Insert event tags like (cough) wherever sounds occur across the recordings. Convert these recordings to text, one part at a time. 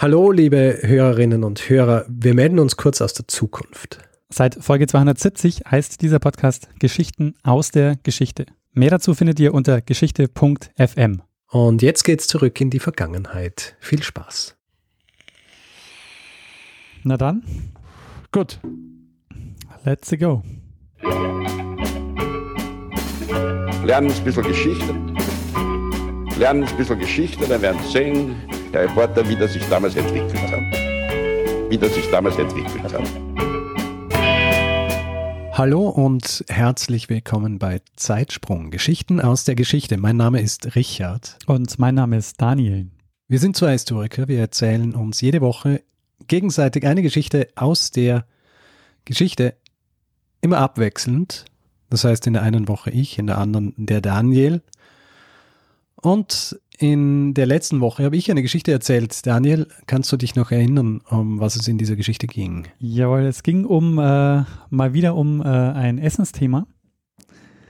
Hallo, liebe Hörerinnen und Hörer. Wir melden uns kurz aus der Zukunft. Seit Folge 270 heißt dieser Podcast Geschichten aus der Geschichte. Mehr dazu findet ihr unter geschichte.fm. Und jetzt geht's zurück in die Vergangenheit. Viel Spaß. Na dann, Gut. let's go. lernen ein bisschen Geschichte. Lernen ein bisschen Geschichte, dann werden Sie sehen, Herr Reporter, wie das sich damals entwickelt hat. Wie das sich damals entwickelt hat. Hallo und herzlich willkommen bei Zeitsprung. Geschichten aus der Geschichte. Mein Name ist Richard. Und mein Name ist Daniel. Wir sind zwei Historiker. Wir erzählen uns jede Woche gegenseitig eine Geschichte aus der Geschichte. Immer abwechselnd. Das heißt, in der einen Woche ich, in der anderen der Daniel. Und in der letzten Woche habe ich eine Geschichte erzählt. Daniel, kannst du dich noch erinnern, um was es in dieser Geschichte ging? Jawohl, es ging um äh, mal wieder um äh, ein Essensthema.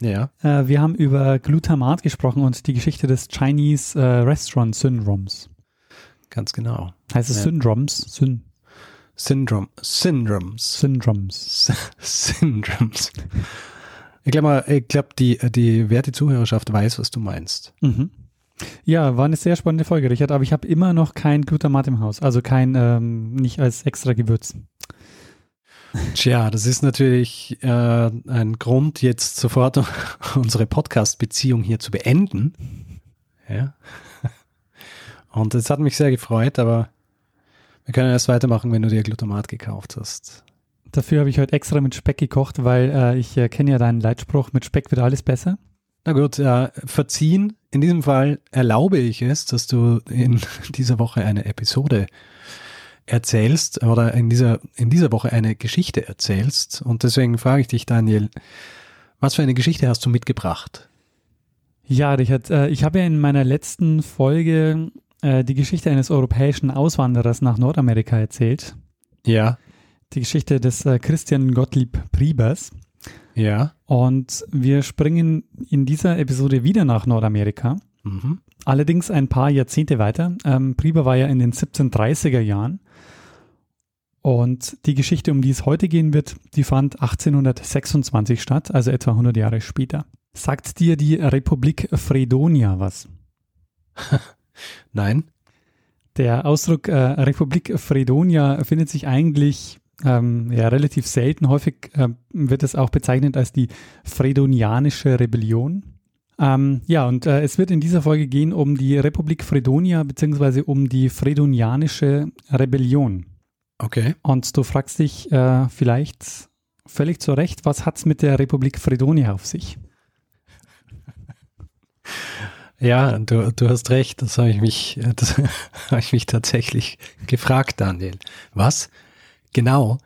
Ja. Äh, wir haben über Glutamat gesprochen und die Geschichte des Chinese äh, Restaurant Syndromes. Ganz genau. Heißt es Ja. Syndromes? Syn Syndrome. Syndromes. Syndromes. S- Syndromes. Ich glaube, glaub, die, die werte Zuhörerschaft weiß, was du meinst. Mhm. Ja, war eine sehr spannende Folge, Richard, aber ich habe immer noch kein Glutamat im Haus, also kein, ähm, nicht als extra Gewürz. Tja, das ist natürlich äh, ein Grund, jetzt sofort (laughs) unsere Podcast-Beziehung hier zu beenden. Ja. Und es hat mich sehr gefreut, aber wir können erst weitermachen, wenn du dir Glutamat gekauft hast. Dafür habe ich heute extra mit Speck gekocht, weil äh, ich äh, kenne ja deinen Leitspruch, mit Speck wird alles besser. Na gut, äh, verziehen. In diesem Fall erlaube ich es, dass du in (laughs) dieser Woche eine Episode erzählst oder in dieser, in dieser Woche eine Geschichte erzählst. Und deswegen frage ich dich, Daniel, was für eine Geschichte hast du mitgebracht? Ja, Richard, äh, ich habe ja in meiner letzten Folge äh, die Geschichte eines europäischen Auswanderers nach Nordamerika erzählt. Ja. Die Geschichte des äh, Christian Gottlieb Priebers. Ja. Und wir springen in dieser Episode wieder nach Nordamerika. Mhm. Allerdings ein paar Jahrzehnte weiter. Ähm, Prieber war ja in den 1730er Jahren. Und die Geschichte, um die es heute gehen wird, die fand 1826 statt, also etwa 100 Jahre später. Sagt dir die Republik Fredonia was? (laughs) Nein. Der Ausdruck äh, Republik Fredonia findet sich eigentlich ähm, ja, relativ selten. Häufig äh, wird es auch bezeichnet als die Fredonianische Rebellion. Ähm, ja, und äh, es wird in dieser Folge gehen um die Republik Fredonia beziehungsweise um die Fredonianische Rebellion. Okay. Und du fragst dich äh, vielleicht völlig zu Recht, was hat's mit der Republik Fredonia auf sich? Ja, du, du hast recht. Das habe ich mich, das (laughs) habe ich mich tatsächlich gefragt, Daniel. Was? Genau.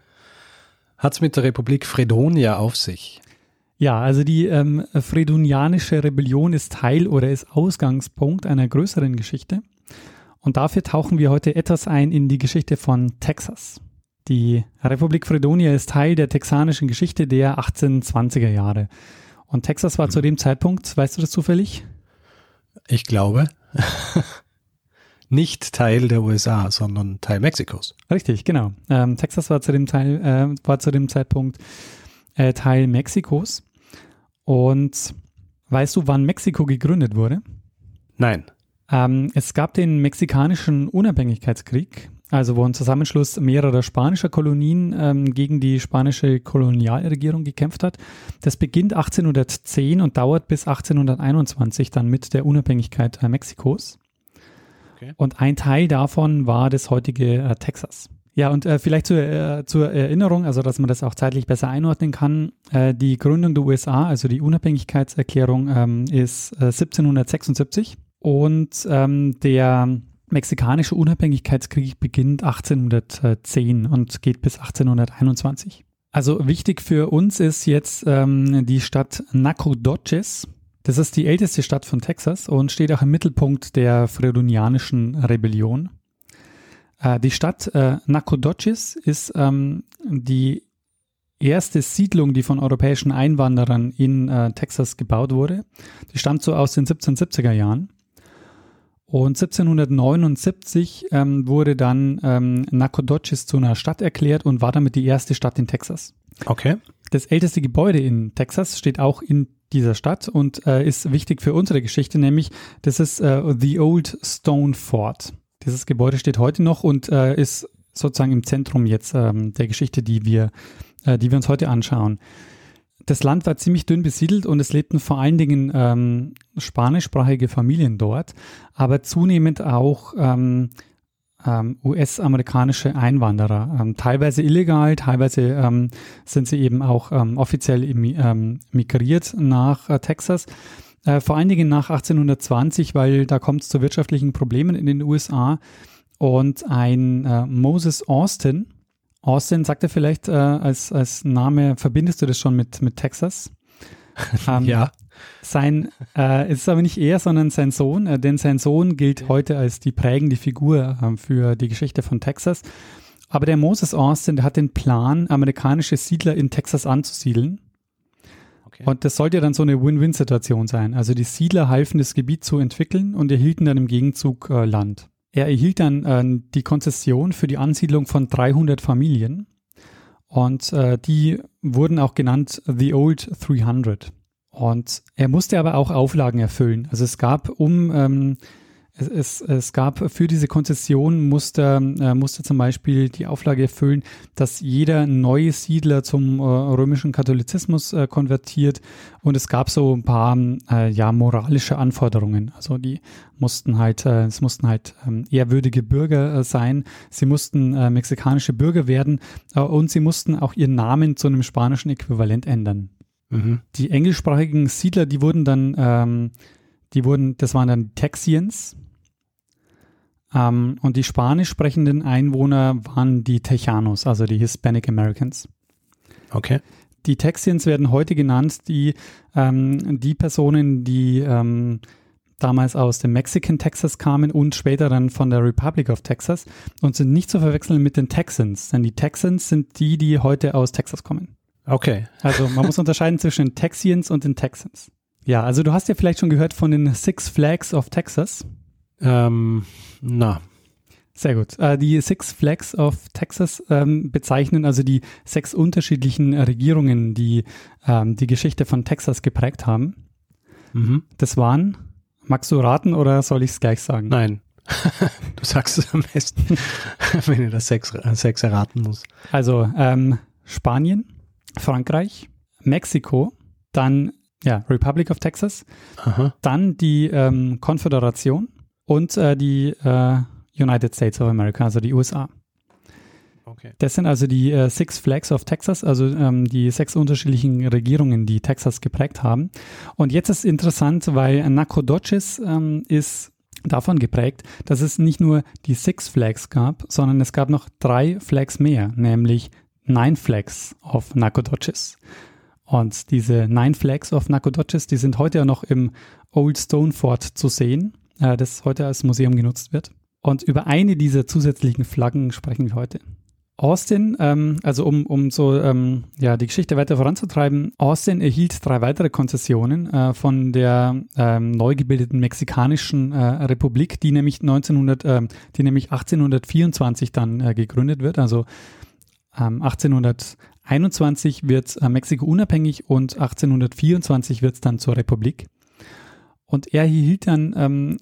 Hat's mit der Republik Fredonia auf sich? Ja, also die ähm, Fredonianische Rebellion ist Teil oder ist Ausgangspunkt einer größeren Geschichte. Und dafür tauchen wir heute etwas ein in die Geschichte von Texas. Die Republik Fredonia ist Teil der texanischen Geschichte der 1820er Jahre. Und Texas war zu dem Zeitpunkt, weißt du das zufällig? Ich glaube, nicht Teil der USA, sondern Teil Mexikos. Richtig, genau. Ähm, Texas war zu dem, Teil, äh, war zu dem Zeitpunkt äh, Teil Mexikos. Und weißt du, wann Mexiko gegründet wurde? Nein. Ähm, es gab den mexikanischen Unabhängigkeitskrieg, also wo ein Zusammenschluss mehrerer spanischer Kolonien ähm, gegen die spanische Kolonialregierung gekämpft hat. Das beginnt 1810 und dauert bis 1821 dann mit der Unabhängigkeit äh, Mexikos. Okay. Und ein Teil davon war das heutige äh, Texas. Ja, und äh, vielleicht zur, äh, zur Erinnerung, also dass man das auch zeitlich besser einordnen kann, äh, die Gründung der USA, also die Unabhängigkeitserklärung, ähm, ist äh, 1776 und ähm, der mexikanische Unabhängigkeitskrieg beginnt 1810 und geht bis 1821. Also wichtig für uns ist jetzt ähm, die Stadt Nacogdoches. Das ist die älteste Stadt von Texas und steht auch im Mittelpunkt der Fredonianischen Rebellion. Äh, die Stadt äh, Nacogdoches ist ähm, die erste Siedlung, die von europäischen Einwanderern in äh, Texas gebaut wurde. Die stammt so aus den 1770er Jahren. Und 1779 ähm, wurde dann ähm, Nacogdoches zu einer Stadt erklärt und war damit die erste Stadt in Texas. Okay. Das älteste Gebäude in Texas steht auch in dieser Stadt und äh, ist wichtig für unsere Geschichte, nämlich das ist äh, The Old Stone Fort. Dieses Gebäude steht heute noch und äh, ist sozusagen im Zentrum jetzt ähm, der Geschichte, die wir, äh, die wir uns heute anschauen. Das Land war ziemlich dünn besiedelt und es lebten vor allen Dingen ähm, spanischsprachige Familien dort, aber zunehmend auch ähm, ähm, US-amerikanische Einwanderer, ähm, teilweise illegal, teilweise ähm, sind sie eben auch ähm, offiziell ähm, migriert nach äh, Texas. Äh, vor allen Dingen nach 1820, weil da kommt es zu wirtschaftlichen Problemen in den USA und ein äh, Moses Austin, Austin sagt er vielleicht äh, als, als Name, verbindest du das schon mit, mit Texas? Ähm, ja. Sein, äh, ist aber nicht er, sondern sein Sohn, äh, denn sein Sohn gilt heute als die prägende Figur äh, für die Geschichte von Texas. Aber der Moses Austin, der hat den Plan, amerikanische Siedler in Texas anzusiedeln. Okay. Und das sollte dann so eine Win-Win-Situation sein. Also die Siedler halfen das Gebiet zu entwickeln und erhielten dann im Gegenzug äh, Land. Er erhielt dann äh, die Konzession für die Ansiedlung von 300 Familien und äh, die wurden auch genannt The Old 300. Und er musste aber auch Auflagen erfüllen. Also es gab um ähm, es, es, es gab für diese Konzession musste, äh, musste zum Beispiel die Auflage erfüllen, dass jeder neue Siedler zum äh, römischen Katholizismus äh, konvertiert und es gab so ein paar äh, ja moralische Anforderungen. Also die mussten halt, äh, es mussten halt ähm, ehrwürdige Bürger äh, sein, sie mussten mexikanische Bürger werden und sie mussten auch ihren Namen zu einem spanischen Äquivalent ändern. Mhm. Die englischsprachigen Siedler, die wurden dann ähm, die wurden, das waren dann Texians, ähm, und die spanisch sprechenden Einwohner waren die Tejanos, also die Hispanic Americans. Okay. Die Texians werden heute genannt, die, ähm, die Personen, die ähm, damals aus dem Mexican Texas kamen und später dann von der Republic of Texas und sind nicht zu verwechseln mit den Texans, denn die Texans sind die, die heute aus Texas kommen. Okay. Also man muss (laughs) unterscheiden zwischen den Texians und den Texans. Ja, also du hast ja vielleicht schon gehört von den Six Flags of Texas. Ähm, na. Sehr gut. Äh, die Six Flags of Texas ähm, bezeichnen also die sechs unterschiedlichen Regierungen, die ähm, die Geschichte von Texas geprägt haben. Mhm. Das waren, magst du raten oder soll ich es gleich sagen? Nein. (laughs) du sagst es am besten, (laughs) wenn ich das sechs, sechs erraten muss. Also ähm, Spanien, Frankreich, Mexiko, dann ja, Republic of Texas, Aha. dann die ähm, Konföderation, und äh, die äh, United States of America, also die USA. Okay. Das sind also die äh, Six Flags of Texas, also ähm, die sechs unterschiedlichen Regierungen, die Texas geprägt haben. Und jetzt ist interessant, weil Nacogdoches ähm, ist davon geprägt, dass es nicht nur die Six Flags gab, sondern es gab noch drei Flags mehr, nämlich Nine Flags of Nacogdoches. Und diese Nine Flags of Nacogdoches, die sind heute ja noch im Old Stone Fort zu sehen, äh, das heute als Museum genutzt wird. Und über eine dieser zusätzlichen Flaggen sprechen wir heute. Austin, ähm, also um, um so ähm, ja, die Geschichte weiter voranzutreiben, Austin erhielt drei weitere Konzessionen äh, von der ähm, neu gebildeten Mexikanischen äh, Republik, die nämlich 1900, äh, die nämlich 1824 dann äh, gegründet wird. Also ähm, 1800 21 wird äh, Mexiko unabhängig und 1824 wird es dann zur Republik. Und er hielt dann ähm,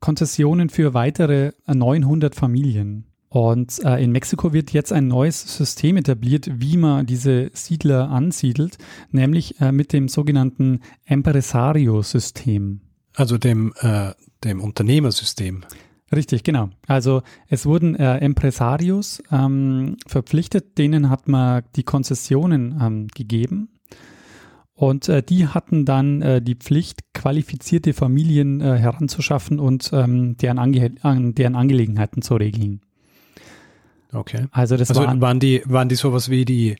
Konzessionen für weitere äh, 900 Familien. Und äh, in Mexiko wird jetzt ein neues System etabliert, wie man diese Siedler ansiedelt, nämlich äh, mit dem sogenannten Empresario-System. Also dem, äh, dem Unternehmersystem. Richtig, genau. Also es wurden äh, Empresarios ähm, verpflichtet, denen hat man die Konzessionen ähm, gegeben und äh, die hatten dann äh, die Pflicht, qualifizierte Familien äh, heranzuschaffen und ähm, deren, Ange an, deren Angelegenheiten zu regeln. Okay. Also das also waren, waren die waren die sowas wie die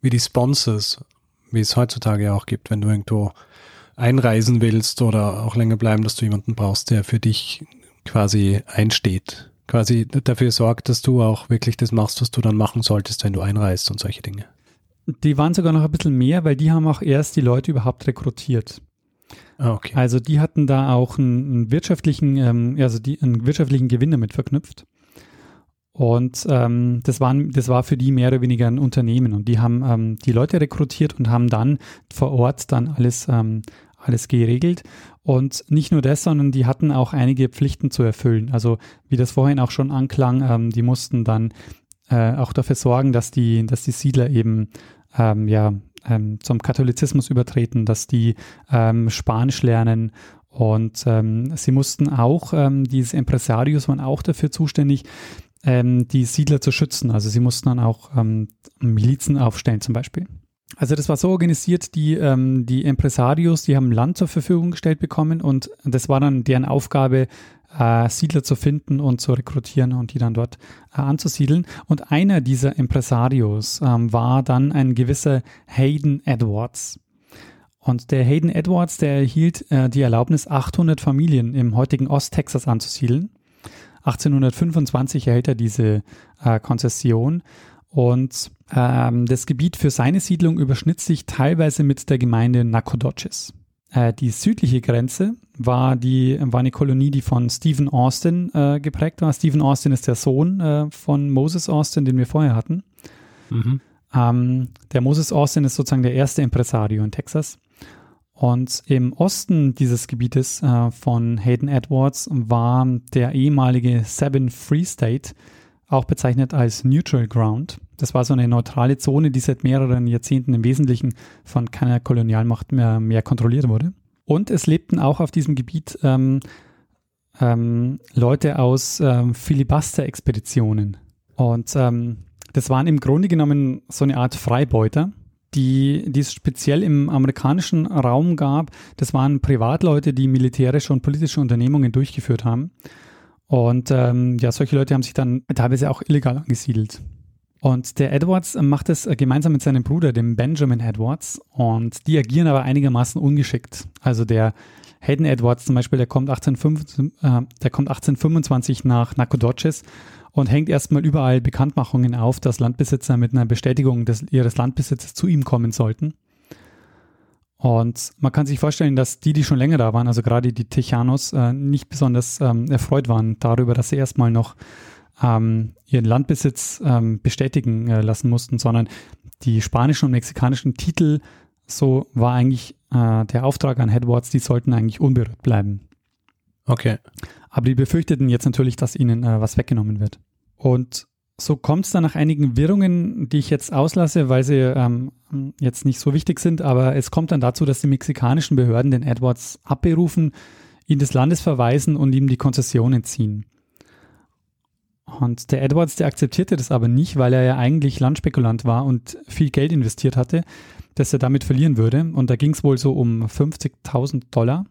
wie die Sponsors, wie es heutzutage ja auch gibt, wenn du irgendwo einreisen willst oder auch länger bleiben, dass du jemanden brauchst, der für dich quasi einsteht, quasi dafür sorgt, dass du auch wirklich das machst, was du dann machen solltest, wenn du einreist und solche Dinge. Die waren sogar noch ein bisschen mehr, weil die haben auch erst die Leute überhaupt rekrutiert. Ah, okay. Also die hatten da auch einen, einen wirtschaftlichen, ähm, also die, einen wirtschaftlichen Gewinn damit verknüpft. Und ähm, das, waren, das war für die mehr oder weniger ein Unternehmen. Und die haben ähm, die Leute rekrutiert und haben dann vor Ort dann alles, ähm, alles geregelt. Und nicht nur das, sondern die hatten auch einige Pflichten zu erfüllen. Also wie das vorhin auch schon anklang, ähm, die mussten dann äh, auch dafür sorgen, dass die, dass die Siedler eben ähm, ja, ähm, zum Katholizismus übertreten, dass die ähm, Spanisch lernen und ähm, sie mussten auch, ähm, diese Impresarios waren auch dafür zuständig, die Siedler zu schützen. Also sie mussten dann auch Milizen aufstellen zum Beispiel. Also das war so organisiert, die, ähm, die Impresarios, die haben Land zur Verfügung gestellt bekommen und das war dann deren Aufgabe, äh, Siedler zu finden und zu rekrutieren und die dann dort äh, anzusiedeln. Und einer dieser Impresarios ähm, war dann ein gewisser Hayden Edwards. Und der Hayden Edwards, der erhielt äh, die Erlaubnis, 800 Familien im heutigen Osttexas anzusiedeln. 1825 erhält er diese äh, Konzession und ähm, das Gebiet für seine Siedlung überschnitt sich teilweise mit der Gemeinde Nacogdoches. Äh, die südliche Grenze war, die, war eine Kolonie, die von Stephen Austin äh, geprägt war. Stephen Austin ist der Sohn äh, von Moses Austin, den wir vorher hatten. Mhm. Ähm, der Moses Austin ist sozusagen der erste Impresario in Texas. Und im Osten dieses Gebietes äh, von Hayden Edwards war der ehemalige Seven Free State, auch bezeichnet als Neutral Ground. Das war so eine neutrale Zone, die seit mehreren Jahrzehnten im Wesentlichen von keiner Kolonialmacht mehr, mehr kontrolliert wurde. Und es lebten auch auf diesem Gebiet ähm, ähm, Leute aus ähm, Filibuster-Expeditionen. Und ähm, das waren im Grunde genommen so eine Art Freibeuter, die, die es speziell im amerikanischen Raum gab. Das waren Privatleute, die militärische und politische Unternehmungen durchgeführt haben. Und ähm, ja, solche Leute haben sich dann teilweise auch illegal angesiedelt. Und der Edwards macht es gemeinsam mit seinem Bruder, dem Benjamin Edwards, und die agieren aber einigermaßen ungeschickt. Also der Hayden Edwards zum Beispiel, der kommt, 1825, äh, der kommt 1825 nach Nacogdoches und hängt erstmal überall Bekanntmachungen auf, dass Landbesitzer mit einer Bestätigung des, ihres Landbesitzes zu ihm kommen sollten. Und man kann sich vorstellen, dass die, die schon länger da waren, also gerade die Techanos, äh, nicht besonders ähm, erfreut waren darüber, dass sie erstmal noch ähm, ihren Landbesitz ähm, bestätigen äh, lassen mussten, sondern die spanischen und mexikanischen Titel, so war eigentlich äh, der Auftrag an Headwards, die sollten eigentlich unberührt bleiben. Okay. Aber die befürchteten jetzt natürlich, dass ihnen äh, was weggenommen wird. Und so kommt es dann nach einigen Wirrungen, die ich jetzt auslasse, weil sie ähm, jetzt nicht so wichtig sind, aber es kommt dann dazu, dass die mexikanischen Behörden den Edwards abberufen, ihn des Landes verweisen und ihm die Konzession entziehen. Und der Edwards, der akzeptierte das aber nicht, weil er ja eigentlich Landspekulant war und viel Geld investiert hatte, dass er damit verlieren würde. Und da ging es wohl so um 50.000 Dollar.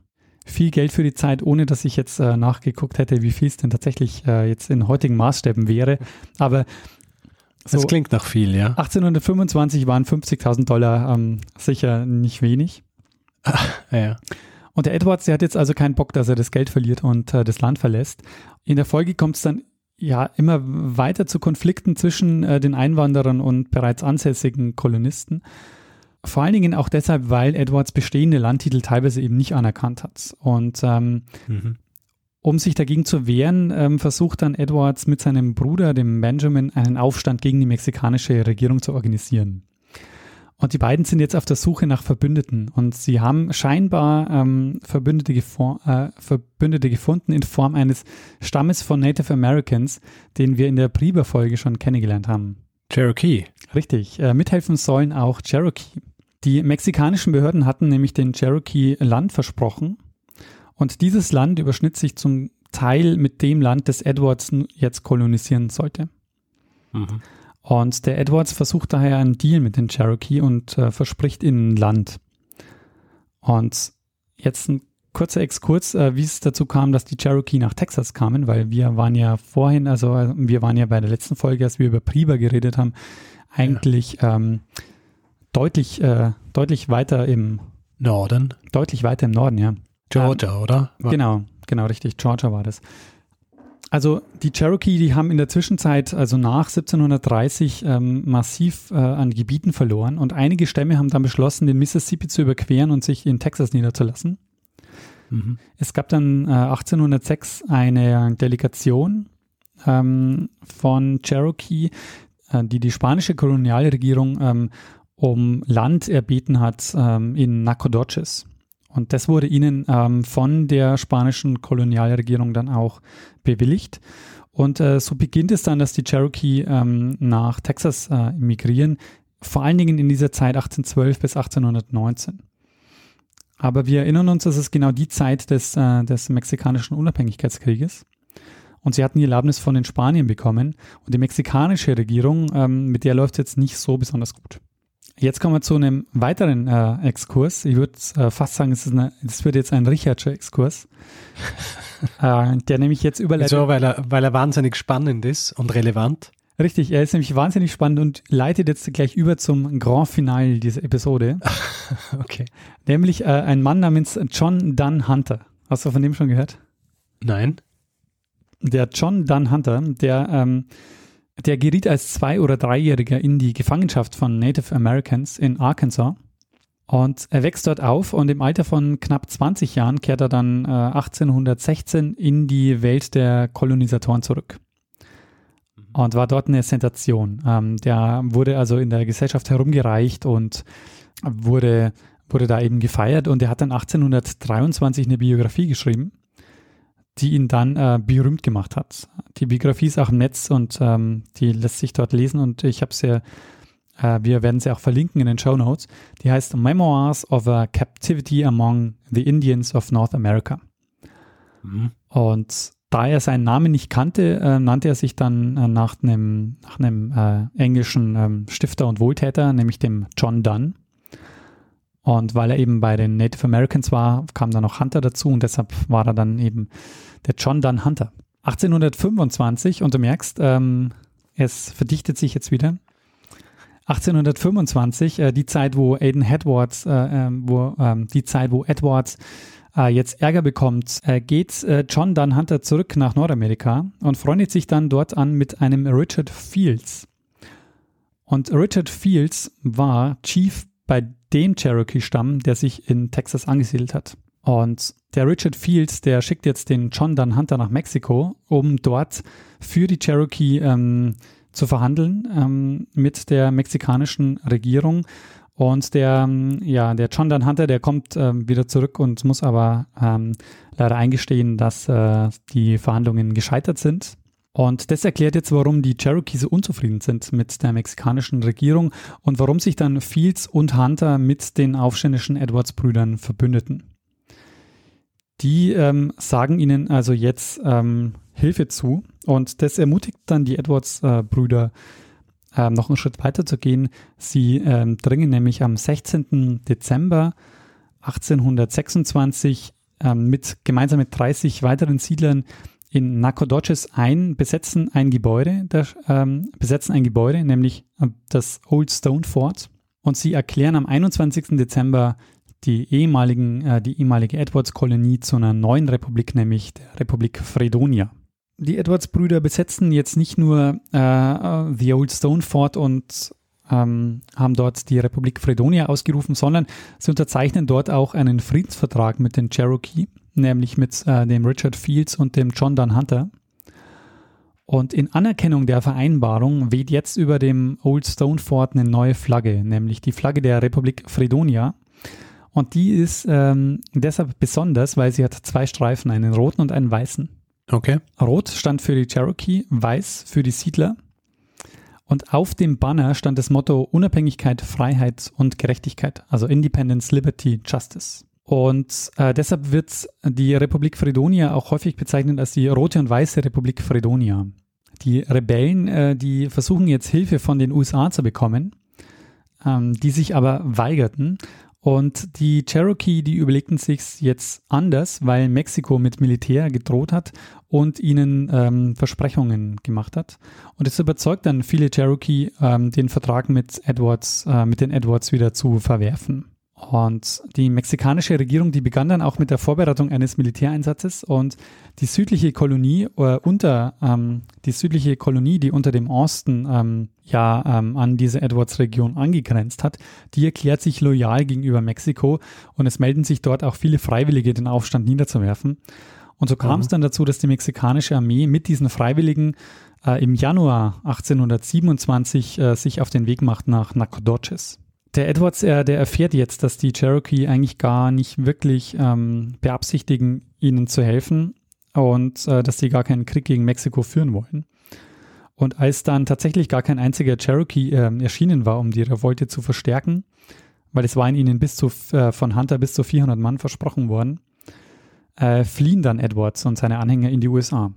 Viel Geld für die Zeit, ohne dass ich jetzt äh, nachgeguckt hätte, wie viel es denn tatsächlich äh, jetzt in heutigen Maßstäben wäre. Aber so das klingt nach viel, ja. 1825 waren 50.000 Dollar ähm, sicher nicht wenig. Ach, (laughs) ja. Und der Edwards, der hat jetzt also keinen Bock, dass er das Geld verliert und äh, das Land verlässt. In der Folge kommt es dann ja immer weiter zu Konflikten zwischen äh, den Einwanderern und bereits ansässigen Kolonisten. Vor allen Dingen auch deshalb, weil Edwards bestehende Landtitel teilweise eben nicht anerkannt hat. Und ähm, mhm. um sich dagegen zu wehren, ähm, versucht dann Edwards mit seinem Bruder, dem Benjamin, einen Aufstand gegen die mexikanische Regierung zu organisieren. Und die beiden sind jetzt auf der Suche nach Verbündeten und sie haben scheinbar ähm, Verbündete, äh, Verbündete, gefunden in Form eines Stammes von Native Americans, den wir in der Priber-Folge schon kennengelernt haben. Cherokee. Richtig. Äh, mithelfen sollen auch Cherokee. Die mexikanischen Behörden hatten nämlich den Cherokee Land versprochen und dieses Land überschnitt sich zum Teil mit dem Land, das Edwards jetzt kolonisieren sollte. Mhm. Und der Edwards versucht daher einen Deal mit den Cherokee und äh, verspricht ihnen Land. Und jetzt ein kurzer Exkurs, äh, wie es dazu kam, dass die Cherokee nach Texas kamen, weil wir waren ja vorhin, also wir waren ja bei der letzten Folge, als wir über Priber geredet haben, eigentlich ja. ähm, deutlich, äh, deutlich weiter im Norden. Deutlich weiter im Norden, ja. Georgia, ähm, oder? Genau, genau, richtig. Georgia war das. Also die Cherokee, die haben in der Zwischenzeit, also nach 1730, ähm, massiv äh, an Gebieten verloren und einige Stämme haben dann beschlossen, den Mississippi zu überqueren und sich in Texas niederzulassen. Mhm. Es gab dann äh, 1806 eine Delegation ähm, von Cherokee, äh, die die spanische Kolonialregierung ähm, um Land erbeten hat ähm, in Nacogdoches. Und das wurde ihnen ähm, von der spanischen Kolonialregierung dann auch bewilligt. Und äh, so beginnt es dann, dass die Cherokee ähm, nach Texas äh, emigrieren, vor allen Dingen in dieser Zeit 1812 bis 1819. Aber wir erinnern uns, das ist genau die Zeit des, äh, des mexikanischen Unabhängigkeitskrieges. Und sie hatten die Erlaubnis von den Spaniern bekommen. Und die mexikanische Regierung, ähm, mit der läuft es jetzt nicht so besonders gut. Jetzt kommen wir zu einem weiteren äh, Exkurs. Ich würde äh, fast sagen, es, eine, es wird jetzt ein Richardscher Exkurs, (laughs) äh, der nämlich jetzt überleitet. So, weil er, weil er wahnsinnig spannend ist und relevant. Richtig, er ist nämlich wahnsinnig spannend und leitet jetzt gleich über zum Grand Finale dieser Episode. (laughs) okay. Nämlich äh, ein Mann namens John Dunn Hunter. Hast du von dem schon gehört? Nein. Der John Dunn Hunter, der ähm, der geriet als Zwei- oder Dreijähriger in die Gefangenschaft von Native Americans in Arkansas. Und er wächst dort auf und im Alter von knapp 20 Jahren kehrt er dann äh, 1816 in die Welt der Kolonisatoren zurück. Und war dort eine Sensation. Ähm, der wurde also in der Gesellschaft herumgereicht und wurde, wurde da eben gefeiert. Und er hat dann 1823 eine Biografie geschrieben die ihn dann äh, berühmt gemacht hat. Die Biografie ist auch im Netz und ähm, die lässt sich dort lesen und ich habe sie, äh, wir werden sie auch verlinken in den Show Notes. Die heißt Memoirs of a Captivity Among the Indians of North America. Mhm. Und da er seinen Namen nicht kannte, äh, nannte er sich dann äh, nach einem, nach einem äh, englischen ähm, Stifter und Wohltäter, nämlich dem John Donne. Und weil er eben bei den Native Americans war, kam dann noch Hunter dazu und deshalb war er dann eben der John Dunn Hunter. 1825, und du merkst, ähm, es verdichtet sich jetzt wieder. 1825, äh, die Zeit, wo Aiden Edwards, äh, äh, wo, ähm, die Zeit, wo Edwards äh, jetzt Ärger bekommt, äh, geht äh, John Dunn Hunter zurück nach Nordamerika und freundet sich dann dort an mit einem Richard Fields. Und Richard Fields war Chief bei dem Cherokee-Stamm, der sich in Texas angesiedelt hat. Und der Richard Fields, der schickt jetzt den John Dunn Hunter nach Mexiko, um dort für die Cherokee ähm, zu verhandeln ähm, mit der mexikanischen Regierung. Und der, ähm, ja, der John Dunn Hunter, der kommt ähm, wieder zurück und muss aber ähm, leider eingestehen, dass äh, die Verhandlungen gescheitert sind. Und das erklärt jetzt, warum die Cherokee so unzufrieden sind mit der mexikanischen Regierung und warum sich dann Fields und Hunter mit den aufständischen Edwards-Brüdern verbündeten. Die ähm, sagen ihnen also jetzt ähm, Hilfe zu und das ermutigt dann die Edwards-Brüder äh, noch einen Schritt weiter zu gehen. Sie ähm, dringen nämlich am 16. Dezember 1826 ähm, mit gemeinsam mit 30 weiteren Siedlern in Nacogdoches ein, besetzen ein Gebäude, das, ähm, besetzen ein Gebäude, nämlich äh, das Old Stone Fort. Und sie erklären am 21. Dezember die ehemaligen, äh, die ehemalige Edwards-Kolonie zu einer neuen Republik, nämlich der Republik Fredonia. Die Edwards-Brüder besetzen jetzt nicht nur äh, The Old Stone Fort und ähm, haben dort die Republik Fredonia ausgerufen, sondern sie unterzeichnen dort auch einen Friedensvertrag mit den Cherokee nämlich mit äh, dem Richard Fields und dem John Dunn Hunter. Und in Anerkennung der Vereinbarung weht jetzt über dem Old Stone Fort eine neue Flagge, nämlich die Flagge der Republik Fredonia. Und die ist ähm, deshalb besonders, weil sie hat zwei Streifen, einen roten und einen weißen. Okay. Rot stand für die Cherokee, weiß für die Siedler. Und auf dem Banner stand das Motto Unabhängigkeit, Freiheit und Gerechtigkeit, also Independence, Liberty, Justice. Und äh, deshalb wird die Republik Fredonia auch häufig bezeichnet als die rote und weiße Republik Fredonia. Die Rebellen, äh, die versuchen jetzt Hilfe von den USA zu bekommen, ähm, die sich aber weigerten. Und die Cherokee, die überlegten sich jetzt anders, weil Mexiko mit Militär gedroht hat und ihnen ähm, Versprechungen gemacht hat. Und es überzeugt dann viele Cherokee, ähm, den Vertrag mit Edwards, äh, mit den Edwards wieder zu verwerfen. Und die mexikanische Regierung, die begann dann auch mit der Vorbereitung eines Militäreinsatzes und die südliche Kolonie äh, unter ähm, die südliche Kolonie, die unter dem Osten ähm, ja ähm, an diese Edwards-Region angegrenzt hat, die erklärt sich loyal gegenüber Mexiko und es melden sich dort auch viele Freiwillige, den Aufstand niederzuwerfen. Und so kam es mhm. dann dazu, dass die mexikanische Armee mit diesen Freiwilligen äh, im Januar 1827 äh, sich auf den Weg macht nach Nacogdoches der Edwards, er, der erfährt jetzt, dass die Cherokee eigentlich gar nicht wirklich ähm, beabsichtigen, ihnen zu helfen und äh, dass sie gar keinen Krieg gegen Mexiko führen wollen. Und als dann tatsächlich gar kein einziger Cherokee äh, erschienen war, um die Revolte zu verstärken, weil es war in ihnen bis zu, äh, von Hunter bis zu 400 Mann versprochen worden, äh, fliehen dann Edwards und seine Anhänger in die USA.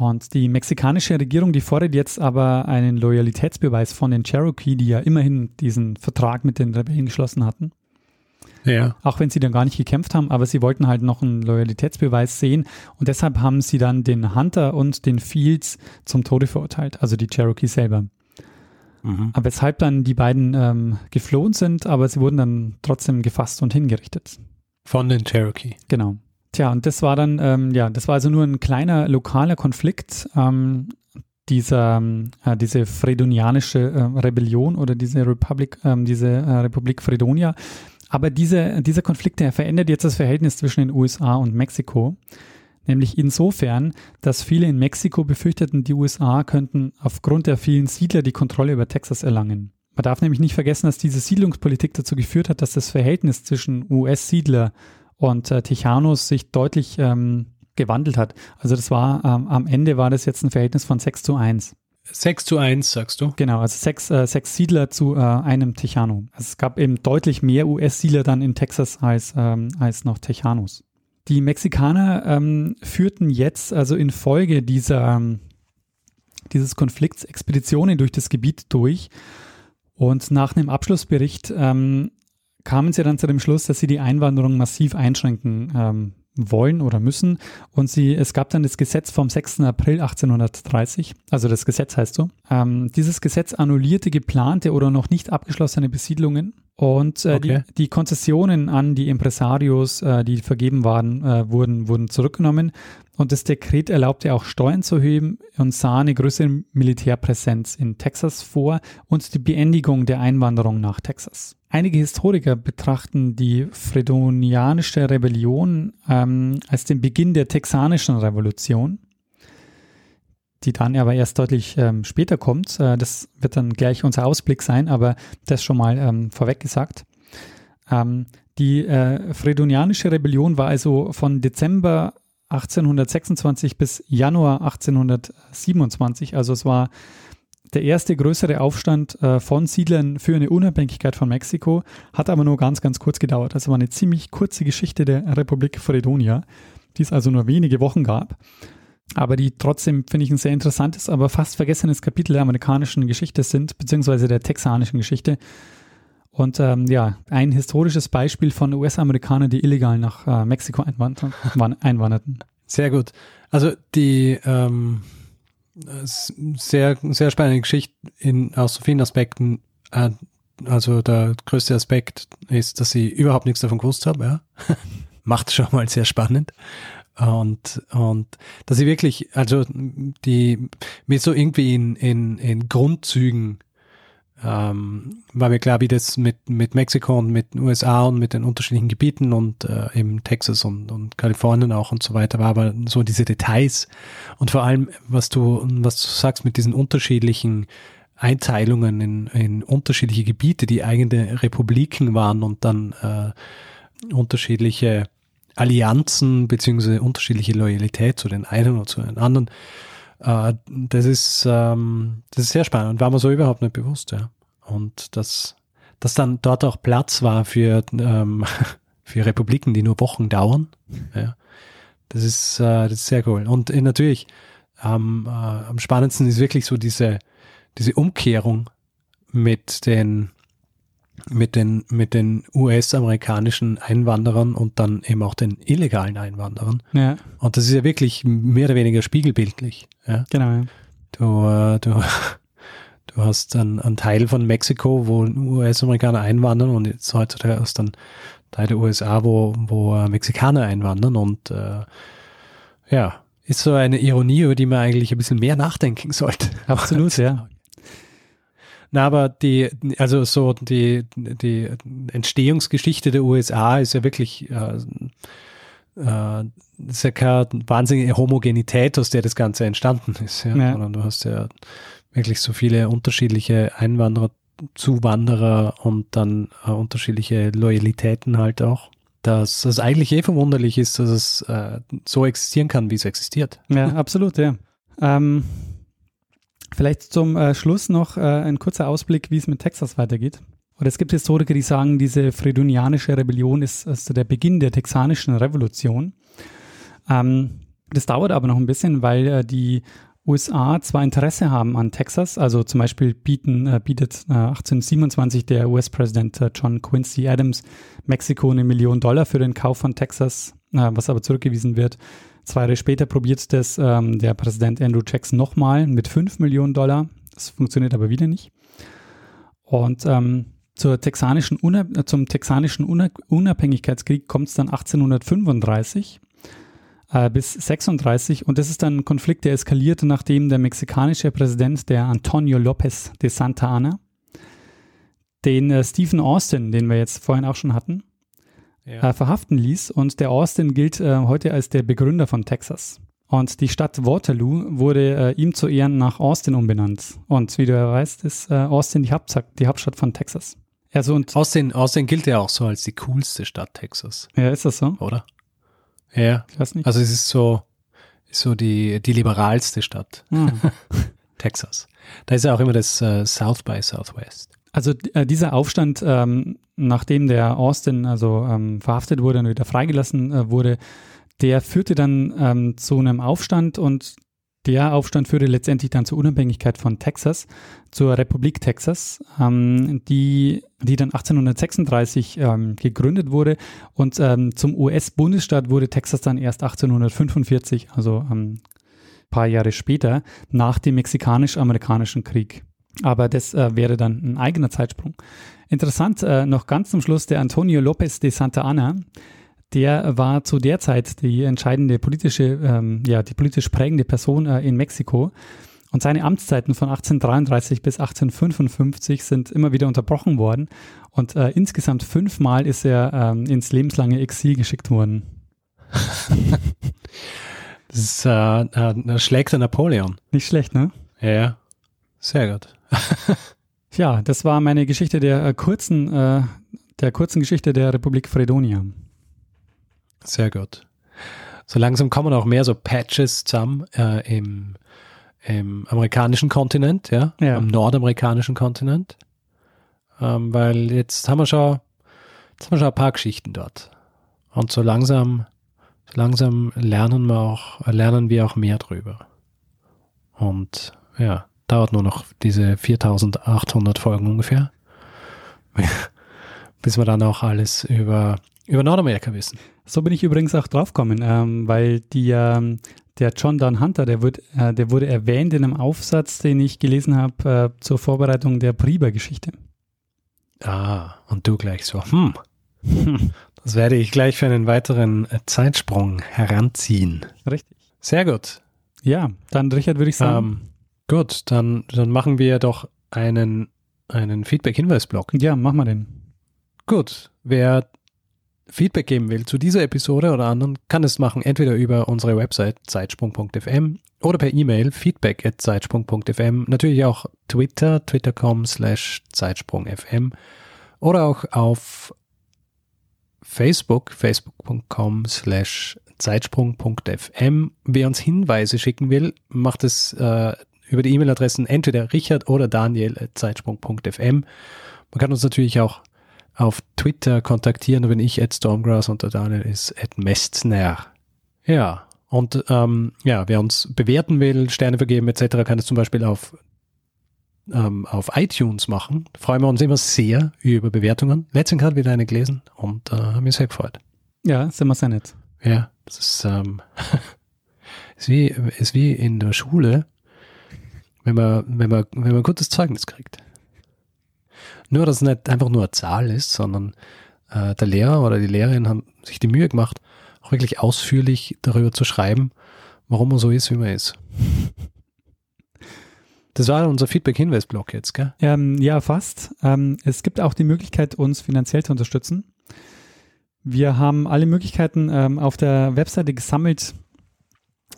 Und die mexikanische Regierung, die fordert jetzt aber einen Loyalitätsbeweis von den Cherokee, die ja immerhin diesen Vertrag mit den Rebellen geschlossen hatten. Ja. Auch wenn sie dann gar nicht gekämpft haben, aber sie wollten halt noch einen Loyalitätsbeweis sehen und deshalb haben sie dann den Hunter und den Fields zum Tode verurteilt, also die Cherokee selber. Mhm. Weshalb dann die beiden ähm, geflohen sind, aber sie wurden dann trotzdem gefasst und hingerichtet. Von den Cherokee. Genau. Tja, und das war dann, ähm, ja, das war also nur ein kleiner lokaler Konflikt. Ähm, dieser, äh, diese fredonianische äh, Rebellion oder diese Republik, äh, diese Republik Fredonia. Aber diese, dieser Konflikt, der verändert jetzt das Verhältnis zwischen den USA und Mexiko. Nämlich insofern, dass viele in Mexiko befürchteten, die USA könnten aufgrund der vielen Siedler die Kontrolle über Texas erlangen. Man darf nämlich nicht vergessen, dass diese Siedlungspolitik dazu geführt hat, dass das Verhältnis zwischen US-Siedler und äh, Tichanus sich deutlich ähm, gewandelt hat. Also das war, ähm, am Ende war das jetzt ein Verhältnis von 6 zu 1. 6 zu 1, sagst du? Genau, also sechs, äh, sechs Siedler zu äh, einem Techano. Also es gab eben deutlich mehr US-Siedler dann in Texas als, ähm, als noch Techanos. Die Mexikaner ähm, führten jetzt also in Folge dieser, ähm, dieses Konflikts Expeditionen durch das Gebiet durch. Und nach einem Abschlussbericht ähm, kamen sie dann zu dem Schluss, dass sie die Einwanderung massiv einschränken ähm, wollen oder müssen. Und sie, es gab dann das Gesetz vom 6. April 1830, also das Gesetz heißt so. Ähm, dieses Gesetz annullierte geplante oder noch nicht abgeschlossene Besiedlungen und äh, okay. die, die, Konzessionen an die Impresarios, äh, die vergeben waren, äh, wurden, wurden zurückgenommen. Und das Dekret erlaubte auch Steuern zu heben und sah eine größere Militärpräsenz in Texas vor und die Beendigung der Einwanderung nach Texas. Einige Historiker betrachten die Fredonianische Rebellion ähm, als den Beginn der Texanischen Revolution, die dann aber erst deutlich ähm, später kommt. Äh, das wird dann gleich unser Ausblick sein, aber das schon mal ähm, vorweg gesagt. Ähm, die äh, Fredonianische Rebellion war also von Dezember 1826 bis Januar 1827, also es war der erste größere Aufstand äh, von Siedlern für eine Unabhängigkeit von Mexiko hat aber nur ganz, ganz kurz gedauert. Das war eine ziemlich kurze Geschichte der Republik Fredonia, die es also nur wenige Wochen gab. Aber die trotzdem, finde ich, ein sehr interessantes, aber fast vergessenes Kapitel der amerikanischen Geschichte sind, beziehungsweise der texanischen Geschichte. Und ähm, ja, ein historisches Beispiel von US-Amerikanern, die illegal nach äh, Mexiko einwanderten. Sehr gut. Also die ähm, sehr, sehr spannende Geschichte in, aus so vielen Aspekten. Äh, also der größte Aspekt ist, dass sie überhaupt nichts davon gewusst haben. Ja. (laughs) Macht schon mal sehr spannend. Und, und dass sie wirklich, also die, mit so irgendwie in, in, in Grundzügen ähm, war mir klar, wie das mit, mit Mexiko und mit den USA und mit den unterschiedlichen Gebieten und äh, eben Texas und, und Kalifornien auch und so weiter war, aber so diese Details und vor allem, was du, was du sagst mit diesen unterschiedlichen Einteilungen in, in unterschiedliche Gebiete, die eigene Republiken waren und dann äh, unterschiedliche Allianzen beziehungsweise unterschiedliche Loyalität zu den einen oder zu den anderen äh, das ist, ähm, das ist sehr spannend. War mir so überhaupt nicht bewusst, ja. Und dass, dass dann dort auch Platz war für, ähm, (laughs) für Republiken, die nur Wochen dauern. Ja. Das ist, äh, das ist sehr cool. Und äh, natürlich, ähm, äh, am spannendsten ist wirklich so diese, diese Umkehrung mit den mit den, mit den US-amerikanischen Einwanderern und dann eben auch den illegalen Einwanderern. Ja. Und das ist ja wirklich mehr oder weniger spiegelbildlich. Ja? Genau. Ja. Du, äh, du, Du hast dann einen Teil von Mexiko, wo US-Amerikaner einwandern und jetzt heutzutage hast du dann Teil der USA, wo, wo äh, Mexikaner einwandern und äh, ja, ist so eine Ironie, über die man eigentlich ein bisschen mehr nachdenken sollte. (laughs) Absolut, ja. Na, aber die, also so die, die Entstehungsgeschichte der USA ist ja wirklich äh, äh, ist ja keine wahnsinnige Homogenität, aus der das Ganze entstanden ist, ja? ja. sondern du hast ja wirklich so viele unterschiedliche Einwanderer, Zuwanderer und dann äh, unterschiedliche Loyalitäten halt auch, dass es eigentlich eh verwunderlich ist, dass es äh, so existieren kann, wie es existiert. Ja, absolut, ja. Ähm, vielleicht zum äh, Schluss noch äh, ein kurzer Ausblick, wie es mit Texas weitergeht. Oder es gibt Historiker, die sagen, diese Fredonianische Rebellion ist also der Beginn der texanischen Revolution. Ähm, das dauert aber noch ein bisschen, weil äh, die USA zwar Interesse haben an Texas, also zum Beispiel bieten, äh, bietet äh, 1827 der US-Präsident äh, John Quincy Adams Mexiko eine Million Dollar für den Kauf von Texas, äh, was aber zurückgewiesen wird. Zwei Jahre später probiert das ähm, der Präsident Andrew Jackson nochmal mit 5 Millionen Dollar. Das funktioniert aber wieder nicht. Und ähm, texanischen äh, zum texanischen Unabhängigkeitskrieg kommt es dann 1835 äh, bis 36 und das ist dann ein Konflikt, der eskalierte, nachdem der mexikanische Präsident, der Antonio López de Santa Anna, den äh, Stephen Austin, den wir jetzt vorhin auch schon hatten, ja. äh, verhaften ließ und der Austin gilt äh, heute als der Begründer von Texas. Und die Stadt Waterloo wurde äh, ihm zu Ehren nach Austin umbenannt. Und wie du ja weißt, ist äh, Austin die, Hauptstadt, die Hauptstadt von Texas. Also und Austin, Austin gilt ja auch so als die coolste Stadt Texas. Ja, ist das so? Oder? Ja. Ich weiß nicht. Also es ist so, so die, die liberalste Stadt. Hm. (laughs) Texas. Da ist ja auch immer das uh, South by Southwest. Also äh, dieser Aufstand, ähm, nachdem der Austin also ähm, verhaftet wurde und wieder freigelassen äh, wurde, der führte dann ähm, zu einem Aufstand und der Aufstand führte letztendlich dann zur Unabhängigkeit von Texas, zur Republik Texas, ähm, die, die dann 1836 ähm, gegründet wurde. Und ähm, zum US-Bundesstaat wurde Texas dann erst 1845, also ein ähm, paar Jahre später, nach dem Mexikanisch-Amerikanischen Krieg. Aber das äh, wäre dann ein eigener Zeitsprung. Interessant, äh, noch ganz zum Schluss, der Antonio López de Santa Ana, der war zu der Zeit die entscheidende politische, ähm, ja, die politisch prägende Person äh, in Mexiko. Und seine Amtszeiten von 1833 bis 1855 sind immer wieder unterbrochen worden. Und äh, insgesamt fünfmal ist er ähm, ins lebenslange Exil geschickt worden. (laughs) das ist, äh, äh, schlägt der Napoleon. Nicht schlecht, ne? Ja, sehr gut. (laughs) ja, das war meine Geschichte der äh, kurzen, äh, der kurzen Geschichte der Republik Fredonia. Sehr gut. So langsam kommen auch mehr so Patches zusammen äh, im, im amerikanischen Kontinent, ja, ja. am nordamerikanischen Kontinent. Ähm, weil jetzt haben wir schon, jetzt haben wir schon ein paar Geschichten dort. Und so langsam, so langsam lernen wir auch, lernen wir auch mehr drüber. Und ja, dauert nur noch diese 4800 Folgen ungefähr, (laughs) bis wir dann auch alles über über Nordamerika wissen. So bin ich übrigens auch draufgekommen, ähm, weil die, ähm, der John Don Hunter, der, wird, äh, der wurde erwähnt in einem Aufsatz, den ich gelesen habe äh, zur Vorbereitung der Priber-Geschichte. Ah, und du gleich so, hm, (laughs) das werde ich gleich für einen weiteren Zeitsprung heranziehen. Richtig. Sehr gut. Ja, dann Richard würde ich sagen. Ähm, gut, dann, dann machen wir doch einen, einen Feedback-Hinweis-Blog. Ja, machen wir den. Gut, wer Feedback geben will zu dieser Episode oder anderen, kann es machen entweder über unsere Website zeitsprung.fm oder per E-Mail feedback at zeitsprung.fm, natürlich auch Twitter, twitter.com slash zeitsprung.fm oder auch auf Facebook, facebook.com slash zeitsprung.fm. Wer uns Hinweise schicken will, macht es äh, über die E-Mail-Adressen entweder Richard oder Daniel zeitsprung.fm. Man kann uns natürlich auch auf Twitter kontaktieren, da bin ich at Stormgrass und der Daniel ist at Mestner. Ja, und ähm, ja, wer uns bewerten will, Sterne vergeben etc., kann es zum Beispiel auf, ähm, auf iTunes machen. freuen wir uns immer sehr über Bewertungen. Letztens hat wieder eine gelesen und äh, haben mich sehr gefreut. Ja, sind wir sehr nett. Ja, das ist, ähm, (laughs) ist, wie, ist wie in der Schule, wenn man, wenn man, wenn man ein gutes Zeugnis kriegt. Nur, dass es nicht einfach nur eine Zahl ist, sondern äh, der Lehrer oder die Lehrerin haben sich die Mühe gemacht, auch wirklich ausführlich darüber zu schreiben, warum man so ist, wie man ist. Das war unser Feedback-Hinweis-Blog jetzt, gell? Ähm, ja, fast. Ähm, es gibt auch die Möglichkeit, uns finanziell zu unterstützen. Wir haben alle Möglichkeiten ähm, auf der Webseite gesammelt,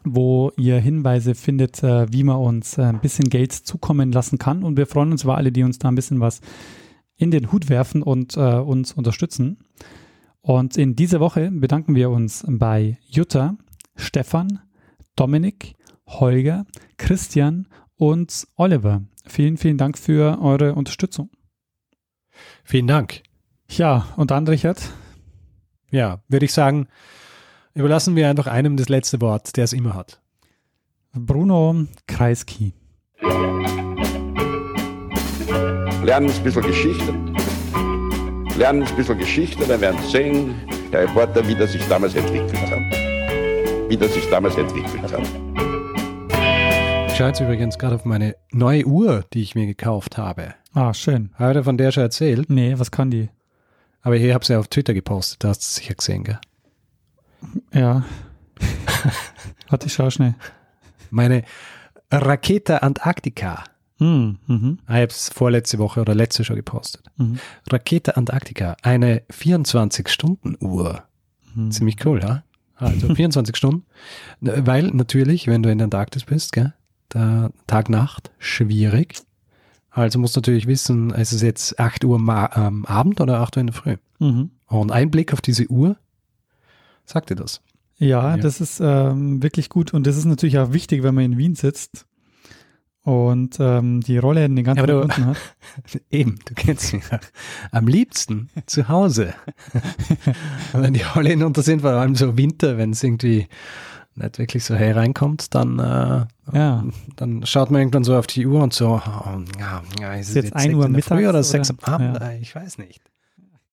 wo ihr Hinweise findet, äh, wie man uns äh, ein bisschen Geld zukommen lassen kann. Und wir freuen uns über alle, die uns da ein bisschen was in den Hut werfen und äh, uns unterstützen. Und in dieser Woche bedanken wir uns bei Jutta, Stefan, Dominik, Holger, Christian und Oliver. Vielen, vielen Dank für eure Unterstützung. Vielen Dank. Ja, und dann, Richard? Ja, würde ich sagen, überlassen wir einfach einem das letzte Wort, der es immer hat. Bruno Kreisky. Lernen ein bisschen Geschichte. Lernen ein bisschen Geschichte, dann werden Sie sehen, der Reporter, wie das sich damals entwickelt hat. Wie das sich damals entwickelt hat. Ich schaue jetzt übrigens gerade auf meine neue Uhr, die ich mir gekauft habe. Ah, schön. Habe ich von der schon erzählt? Nee, was kann die? Aber ich habe sie auf Twitter gepostet, da hast du es sicher gesehen, gell? Ja. Warte, ich schau schnell. Meine Raketa Antarktika. Hm, mhm, Ah, Ich habe es vorletzte Woche oder letzte schon gepostet. mhm, Raketa Antarktika, eine 24-Stunden-Uhr. mhm. Ziemlich cool, ja? Also 24 (laughs) Stunden. Weil natürlich, wenn du in der Antarktis bist, gell, Tag-Nacht, schwierig. Also musst du natürlich wissen, ist es jetzt 8 Uhr am Abend oder 8 Uhr in der Früh? Mhm. Und ein Blick auf diese Uhr sagt dir das. Ja, Ja. das ist ähm, wirklich gut und das ist natürlich auch wichtig, wenn man in Wien sitzt und ähm, die Rolle den ganzen du- unten hat. (laughs) Eben, du kennst mich. ja. Am liebsten zu Hause. (laughs) Wenn die alle hinunter sind, vor allem so Winter, wenn es irgendwie nicht wirklich so hereinkommt, dann, äh, Ja. dann schaut man irgendwann so auf die Uhr und so, oh, ja, ja, ist es jetzt jetzt, 1 sechs Uhr in der Früh mittags oder 6 am oder? Abend? Ja. Äh, Ich weiß nicht.